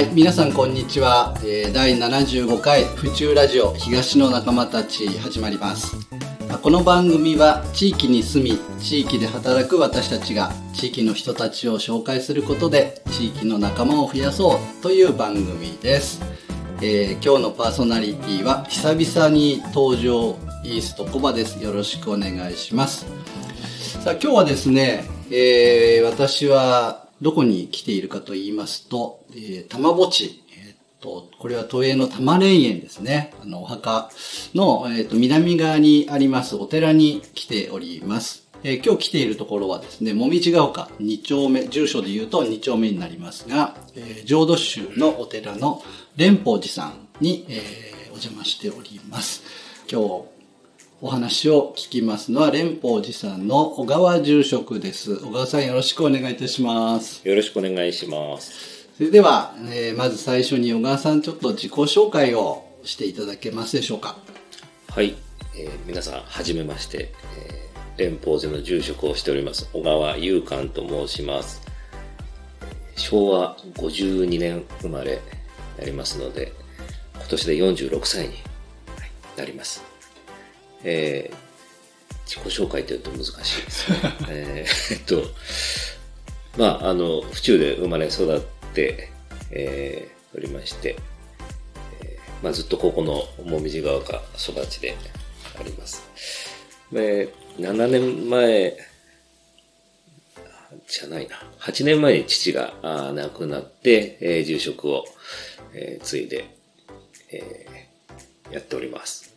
はい、皆さんこんにちは。えー第75回府中ラジオ東の仲間たち始まります。この番組は地域に住み、地域で働く私たちが地域の人たちを紹介することで地域の仲間を増やそうという番組です。えー今日のパーソナリティは久々に登場イーストコバです。よろしくお願いします。さあ今日はですね、えー私はどこに来ているかと言いますと、えー、玉墓地、えっと、これは都営の玉蓮園ですね。あの、お墓の、えーっと、南側にありますお寺に来ております。えー今日来ているところはですね、もみじが丘2丁目、住所で言うと2丁目になりますが、えー浄土宗のお寺の蓮宝寺さんに、えーお邪魔しております。今日お話を聞きますのは蓮宝寺さんの小川住職です。小川さんよろしくお願いいたします。よろしくお願いします。それでは、えーまず最初に小川さんちょっと自己紹介をしていただけますでしょうか。はい、えー皆さん、はじめまして、えー、蓮宝寺の住職をしております、小川祐寛と申します。昭和52年生まれになりますので、今年で46歳にはいなります。えー自己紹介というと難しいですね。えーえっと、まあ、あの、府中で生まれ育って、えーおりまして、まあ、ずっとここのもみじ川が育ちであります。で、7年前、じゃないな。8年前に父があー亡くなって、えー住職を、えー継いで、えーやっております。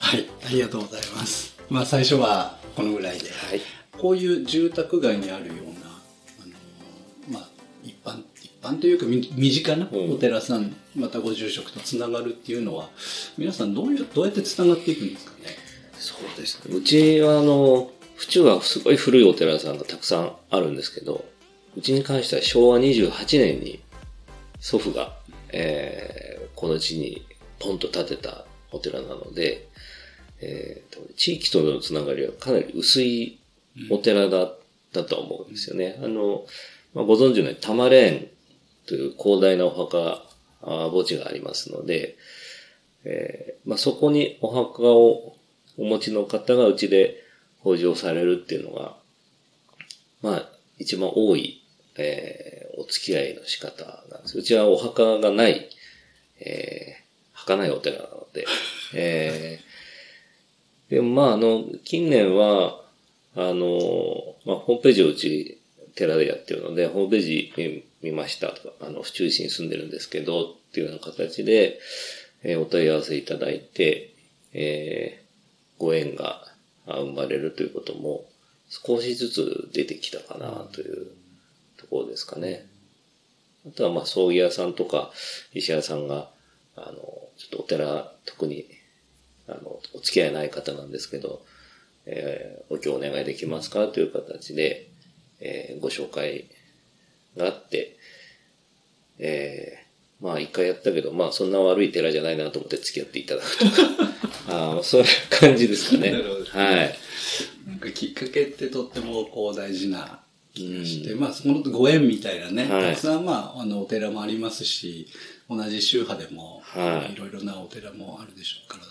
はい、ありがとうございます。まあ最初はこのぐらいで、はい。こういう住宅街にあるような、あのーまあ一般、一般というかみ身近なうんお寺さん、またご住職とつながるっていうのは、皆さんどういう、どうやってつながっていくんですかね？そうですね。うちはあの、府中はすごい古いお寺さんがたくさんあるんですけど、うちに関しては昭和28年に祖父が、えーこの地にポンと建てたお寺なので、えーと地域とのつながりはかなり薄いお寺だったと思うんですよね。あの、まあ、ご存知のように玉蓮という広大なお墓、あ墓地がありますので、えーまあ、そこにお墓をお持ちの方がうちで法事をされるっていうのが、まあ、一番多い、えーお付き合いの仕方なんです。うちはお墓がない、えー、儚いお寺なので、えーでもまあ、あの、近年は、あの、まあ、ホームページをうち寺でやってるので、ホームページ見見ましたとか、あの、府中市に住んでるんですけど、っていうような形で、えーお問い合わせいただいて、えーご縁が生まれるということも少しずつ出てきたかなというところですかね。あとはまあ葬儀屋さんとか石屋さんが、あの、ちょっとお寺特に、あの、お付き合いない方なんですけど、えーお経お願いできますかという形で、えーご紹介があって、えーまあ一回やったけど、まあそんな悪い寺じゃないなと思って付き合っていただくとか、あーそういう感じですかね。なるほどはい。なんかきっかけってとってもこう大事な気がして、まあそのご縁みたいなね、はいたくさんまああのお寺もありますし、同じ宗派でも、はい。いろいろなお寺もあるでしょうから、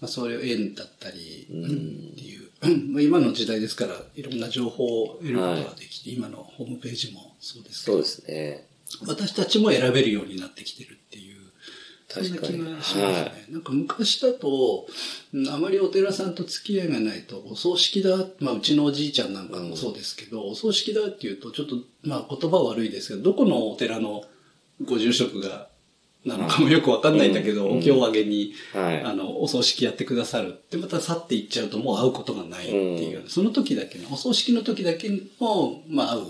まあそういう縁だったり、っていう、まあ今の時代ですから、いろんな情報を得ることができて、今のホームページもそうですけどそうですね。私たちも選べるようになってきてるっていう、そんな気がしますね。はなんか昔だと、うんあまりお寺さんと付き合いがないと、お葬式だ、まあうちのおじいちゃんなんかもそうですけど、お葬式だっていうと、ちょっと、まあ言葉悪いですけど、どこのお寺のご住職が、なのかもよくわかんないんだけど、うんお経をあげに、はい。あの、お葬式やってくださる。で、また去っていっちゃうともう会うことがないっていう、うその時だけの、お葬式の時だけの、まあ会う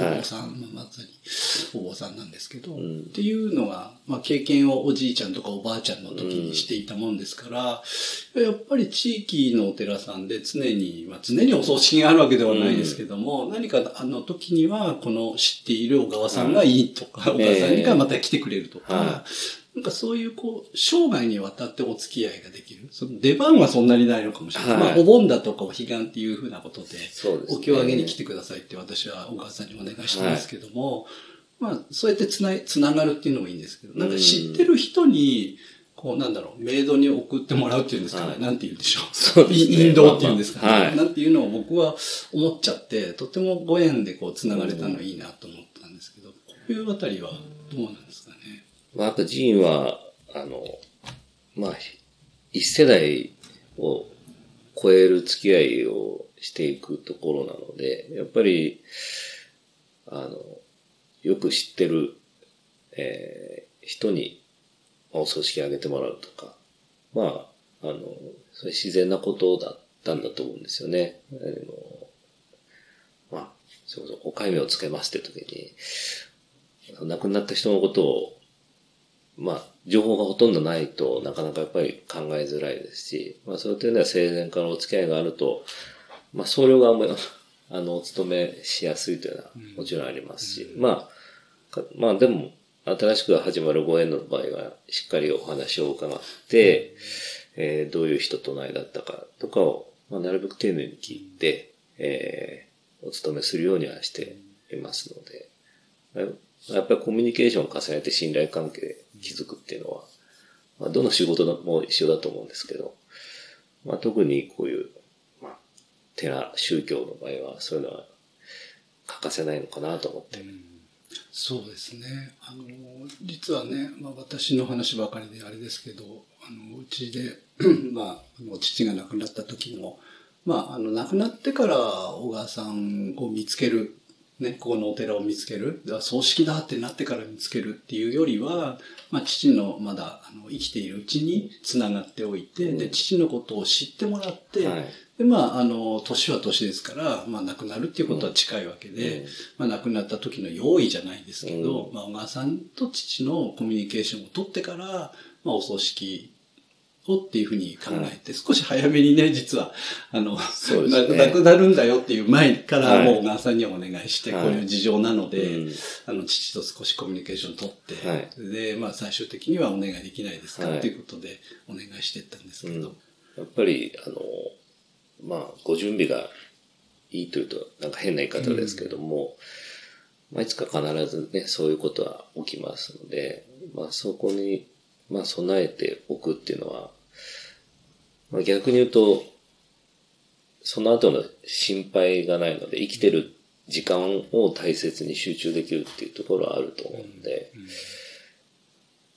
おはい。坊さん、まあまさにお坊さんなんですけど、ん。っていうのが、まあ経験をおじいちゃんとかおばあちゃんの時にしていたもんですから、やっぱり地域のお寺さんで常に、まあ常にお葬式があるわけではないですけども、何かあの時には、この知っている小川さんがいいとか、小川さんがまた来てくれるとか、はなんかそういうこう、生涯にわたってお付き合いができる。その出番はそんなにないのかもしれない。はいまあ、お盆だとかお彼岸っていうふうなことで、そうですねお経をあげに来てくださいって私は小川さんにお願いしたんですけども、まあ、そうやってつな、つながるっていうのもいいんですけど、なんか知ってる人に、こう、なんだろう、メイドに送ってもらうっていうんですかね。はいなんて言うんでしょう。そうですね引導っていうんですかね。まあまあはいなんていうのを僕は思っちゃって、とてもご縁でこう、つながれたのいいなと思ったんですけど、こういうあたりはどうなんですかね。まあ、やっぱジーンは、あの、まあ、一世代を超える付き合いをしていくところなので、やっぱり、あの、よく知ってる、えー人に、お葬式あげてもらうとか、まあ、あの、それ自然なことだったんだと思うんですよね。あのまあ、それこそ、お戒名をつけますって時に、亡くなった人のことをまあ、情報がほとんどないとなかなかやっぱり考えづらいですし、まあそういう点では生前からお付き合いがあると、まあ僧侶側も、あの、お勤めしやすいというのはもちろんありますし、まあ、かまあでも、新しく始まるご縁の場合は、しっかりお話を伺って、えーどういう人との間だったかとかを、まあ、なるべく丁寧に聞いて、えーお勤めするようにはしていますので、やっぱりコミュニケーションを重ねて信頼関係築くっていうのは、まあ、どの仕事も一緒だと思うんですけど、まあ、特にこういう、まあ、寺、宗教の場合は、そういうのは欠かせないのかなと思って。そうですね。あの、実はね、まあ私の話ばかりであれですけど、あの、うちで、まあ、あの父が亡くなった時も、まあ、あの、亡くなってから小川さんを見つける、ね、ここのお寺を見つける、あ葬式だってなってから見つけるっていうよりは、まあ、父のまだあの生きているうちに繋がっておいて、で、父のことを知ってもらって、はい。で、まあ、あの、年は年ですから、まあ、亡くなるっていうことは近いわけで、うん。まあ、亡くなった時の用意じゃないですけど、うん。まあ、小川さんと父のコミュニケーションを取ってから、まあ、お葬式をっていうふうに考えて、少し早めにね、実は、あの、そうですね。な亡くなるんだよっていう前から、はいもう小川さんにはお願いして、はい。こういう事情なので、うん。あの、父と少しコミュニケーションを取って、はい。で、まあ、最終的にはお願いできないですか、はいっていうことでお願いしていったんですけど、やっぱり、あの、まあ、ご準備がいいというと、なんか変な言い方ですけども、まあ、いつか必ずね、そういうことは起きますので、まあ、そこに、まあ、備えておくっていうのは、まあ、逆に言うと、その後の心配がないので、生きてる時間を大切に集中できるっていうところはあると思うんで、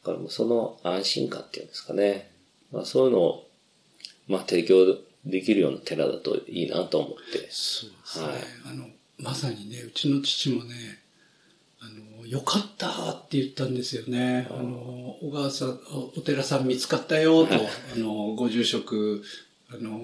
だからもうその安心感っていうんですかね。まあそういうのを、まあ提供できるような寺だといいなと思って。そうですね。はいあの、まさにね、うちの父もね、あの、よかったって言ったんですよね。あの、小川さん、おお寺さん見つかったよと、あの、ご住職、あの、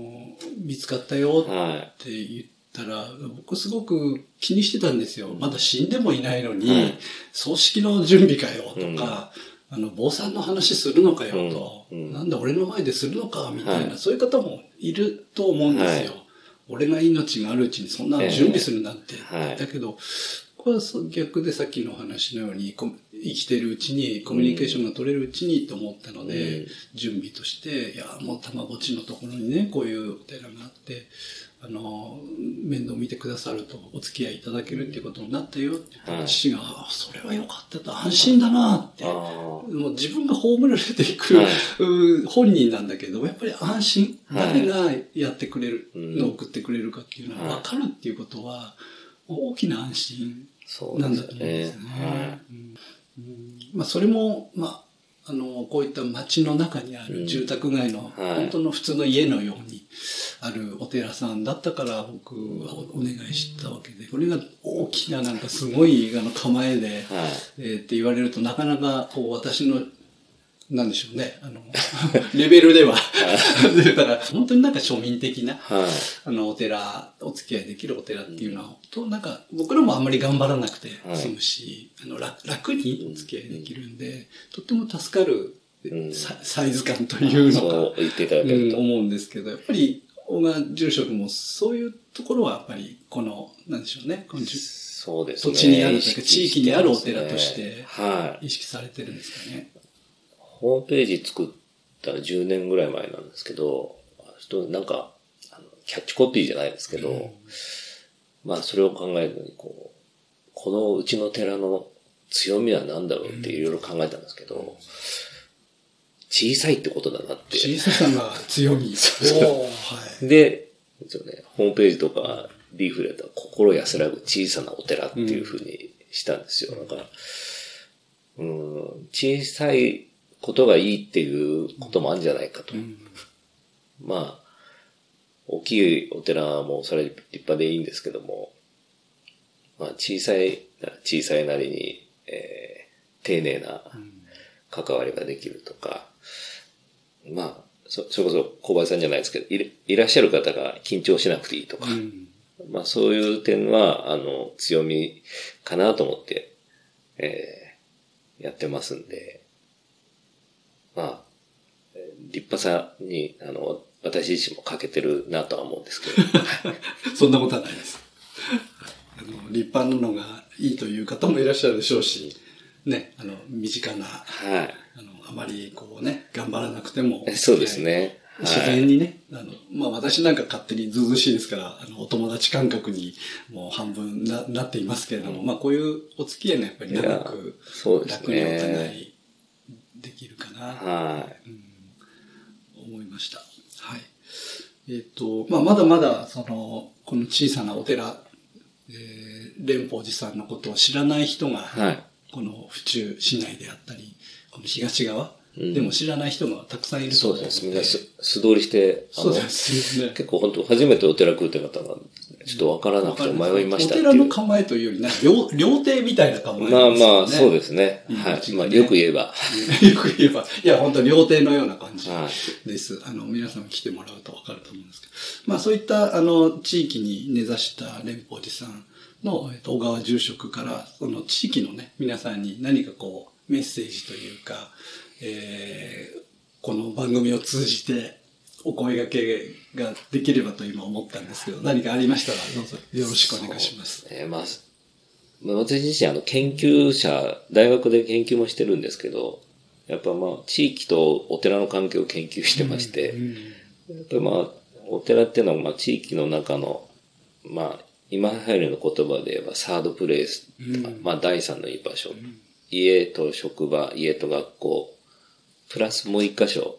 見つかったよはって言ったら、僕すごく気にしてたんですよ。まだ死んでもいないのに、はい葬式の準備かよとか、あの、坊さんの話するのかよと、うん。うん。なんで俺の前でするのかみたいな、はい。そういう方もいると思うんですよ。はい。俺が命があるうちにそんなの準備するなんて。だけど、は逆でさっきの話のように、こ生きてるうちに、コミュニケーションが取れるうちにと思ったので、うん。準備として、いや、もうたまごっちのところにね、こういうお寺があって、あの、面倒見てくださると、お付き合いいただけるっていうことになったよって言ったら、はい父が、あそれはよかったと、安心だなって。もう自分が葬られていく、はい。う本人なんだけど、やっぱり安心、はい。誰がやってくれるうん。のを送ってくれるかっていうのははい分かるっていうことは、大きな安心そうなんですよねだと思うんです。ね。はうんうんまあ、それも、まあ、あの、こういった街の中にあるうん住宅街の、はい本当の普通の家のようにあるお寺さんだったから僕はお願いしたわけで、これが大きななんかすごいあの構えで。えーって言われるとなかなかこう私のなんでしょうね、あの、レベルでは。だから、本当になんか庶民的な、はい。あの、お寺、お付き合いできるお寺っていうのは、と、なんか、僕らもあんまり頑張らなくてはい済むし、あの楽、楽にお付き合いできるんで、とっても助かる、うんササイズ感というのそうか、言っていただけうん、ると。思うんですけど、やっぱり、小川住職もそういうところはやっぱり、この、なんでしょうね、このそうですね。土地にあるというか地域にあるお寺としてはい。意識されてるんですかね。ホームページ作った10年ぐらい前なんですけど、ちょっとなんか、あのキャッチコピーじゃないですけど、まあそれを考えるのに、こう、このうちの寺の強みは何だろうっていろいろ考えたんですけど、小さいってことだなって。小ささが強み。そうはい。で、一応ね、ホームページとかリーフレットは心安らぐ小さなお寺っていう風にしたんですよ。だから、うん、小さいことがいいっていうこともあるんじゃないかと。まあ、大きいお寺もそれ立派でいいんですけども、まあ小さい小さいなりに、えー丁寧な関わりができるとか、まあ、そそれこそ小林さんじゃないですけどいらっしゃる方が緊張しなくていいとか、うん。まあそういう点は、あの、強みかなと思って、えーやってますんで、まあ、えー立派さに、あの、私自身も欠けてるなとは思うんですけど、そんなことはないです。あの立派なのがいいという方もいらっしゃるでしょうし、ね、あの、身近な、はい。あの、あまりこうね、頑張らなくても。そうですね。自然にね、あの、まあ私なんか勝手にずうずうしいですから、あの、お友達感覚にもう半分ななっていますけれども、まあこういうお付き合いがやっぱり長くそうです楽にお互ね。いできるかな、はい。思いました。はい。えっ、と、まあまだまだ、その、この小さなお寺、えー、蓮宝寺さんのことを知らない人が、はい。この府中市内であったり、この東側、うんでも知らない人がたくさんいるそうですね。みんな素素通りして、そうですね。結構本当初めてお寺来るって方が、ちょっとわからなくて迷いました。お寺の構えというより、な料料亭みたいな構え、まあまあ、そうでですね。いいはい。まあ、よく言えば。よく言えば、いや、本当に料亭のような感じはい。です。あの、皆さん来てもらうとわかると思うんですけど。まあそういった、あの、地域に根ざした蓮宝寺さんの、えっと、小川住職から、その地域のね、皆さんに何かこう、メッセージというか、えーこの番組を通じて、お声掛けができればと今思ったんですけど、何かありましたら、どうぞよろしくお願いします。えーまあ、まあ私自身、あの、研究者、大学で研究もしてるんですけど、やっぱまあ、地域とお寺の関係を研究してまして、やっぱりまあ、お寺っていうのは、まあ、地域の中の、まあ、今流行りの言葉で言えば、サードプレイス、まあ、第三の居場所、家と職場、家と学校、プラスもう一箇所、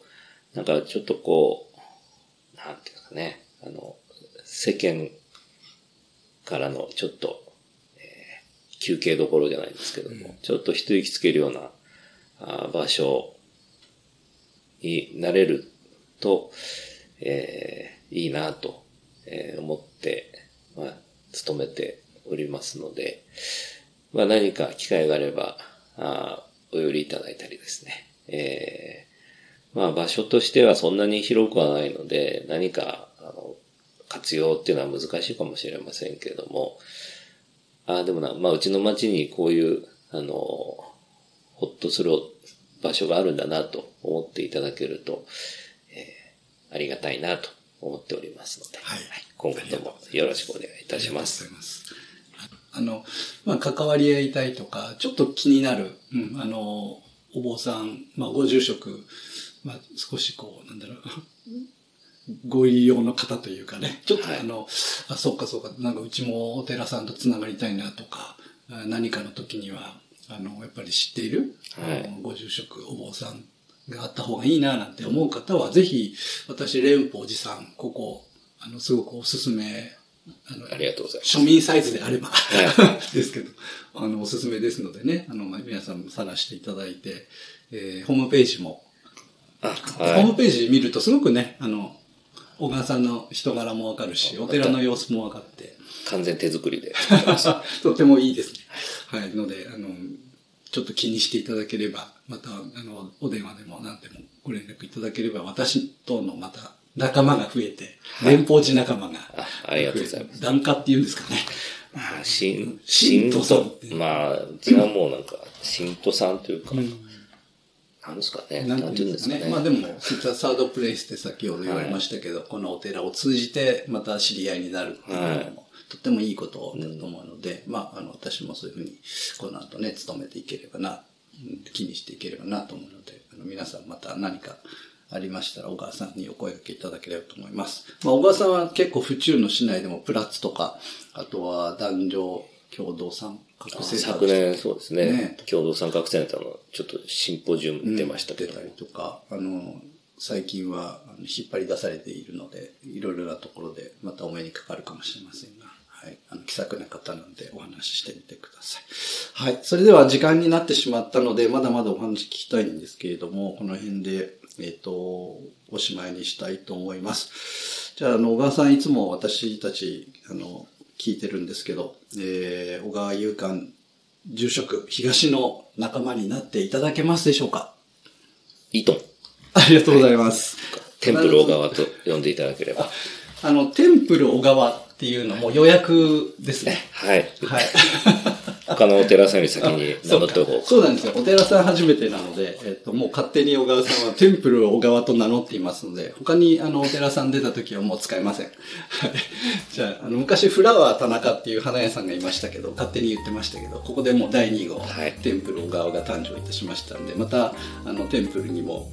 なんかちょっとこう、なんていうかね、あの、世間からのちょっと、えー休憩どころじゃないんですけども、ちょっと一息つけるようなあー場所になれると、えーいいなと、えー思って、まあ、勤めておりますので、まあ何か機会があれば、あーお寄りいただいたりですね。えーまあ場所としてはそんなに広くはないので、何か、あの、活用っていうのは難しいかもしれませんけれども、ああ、でもな、まあうちの町にこういう、あの、ほっとする場所があるんだなと思っていただけると、えーありがたいなと思っておりますので、はい今後ともよろしくお願いいたします。ありがとうございます。あの、まあ、関わり合いたいとか、ちょっと気になる、うん、あの、お坊さん、まあ、ご住職、まあ、少しこう、なんだろう、ご利用の方というかね、ちょっとはいあの、あ、そうかそうか、なんかうちもお寺さんとつながりたいなとか、あ何かの時には、あの、やっぱり知っている、はい。あのご住職、お坊さんがあった方がいいななんて思う方は、ぜひ、私、蓮宝寺さん、ここ、あの、すごくおすすめ、あのありがとうございます。庶民サイズであれば、は ですけど、あの、おすすめですのでね、あの、まあ皆さんも探していただいて、えーホームページも、あ、ホーはムページ見るとすごくね、あの、小川さんの人柄もわかるし、お寺の様子もわかって、い。完全手作りで。とてもいいですね。はい。ので、あの、ちょっと気にしていただければ、また、あの、お電話でも何でもご連絡いただければ、私とのまた仲間が増えて、連邦寺仲間があありがとうございます。檀家っていうんですかね。まあ、新、信徒さん徒まあ、うちはもうなんか、信徒さんというか、なんですかね。なんていうんですかね。まあでも、サードプレイスって先ほど言われましたけど、このお寺を通じてまた知り合いになるっていうのも、はいとってもいいことだと思うので、まあ、あの、私もそういうふうに、この後ね、努めていければな、うん気にしていければなと思うので、あの皆さんまた何かありましたら、小川さんにお声掛けいただければと思います。まあ、小川さんは結構府中の市内でもプラッツとか、あとは男女共同さん学生昨年そうですねね共同参画センターのちょっとシンポジウムに出ましたけど、出たりとか、あの、最近は引っ張り出されているので、いろいろなところでまたお目にかかるかもしれませんが、はい。あの、気さくな方なんでお話ししてみてください。はい。それでは時間になってしまったので、まだまだお話聞きたいんですけれども、この辺で、えっ、と、おしまいにしたいと思います。じゃあ、あの、小川さんいつも私たち、あの、聞いてるんですけど、えー、小川勇館住職、東の仲間になっていただけますでしょうか？イトン、ありがとうございます。テンプル小川と呼んでいただければ。あの、テンプル小川っていうのも予約ですね。はい。はい。他のお寺さんより先に名乗っておこう。そうなんですよ。お寺さん初めてなので、えっと、もう勝手に小川さんはテンプル小川と名乗っていますので、他にあの、お寺さん出た時はもう使えません。はい。じゃあ、あの、昔フラワー田中っていう花屋さんがいましたけど、勝手に言ってましたけど、ここでもう第2号、はいテンプル小川が誕生いたしましたんで、また、あの、テンプルにも、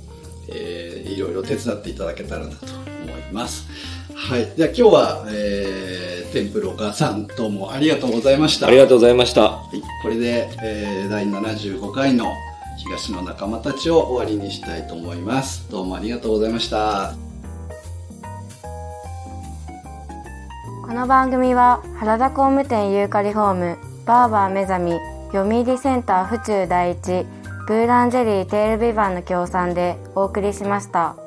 えー、いろいろ手伝っていただけたらなと思います。はい。じゃあ今日は、えー、テンプル小川さん、どうもありがとうございました。ありがとうございました。はい、これで、えー、第75回の東の仲間たちを終わりにしたいと思います。どうもありがとうございました。この番組は原田工務店ユーカリホームバーバー目覚み読売センター府中第一ブーランジェリーテールビバンの協賛でお送りしました。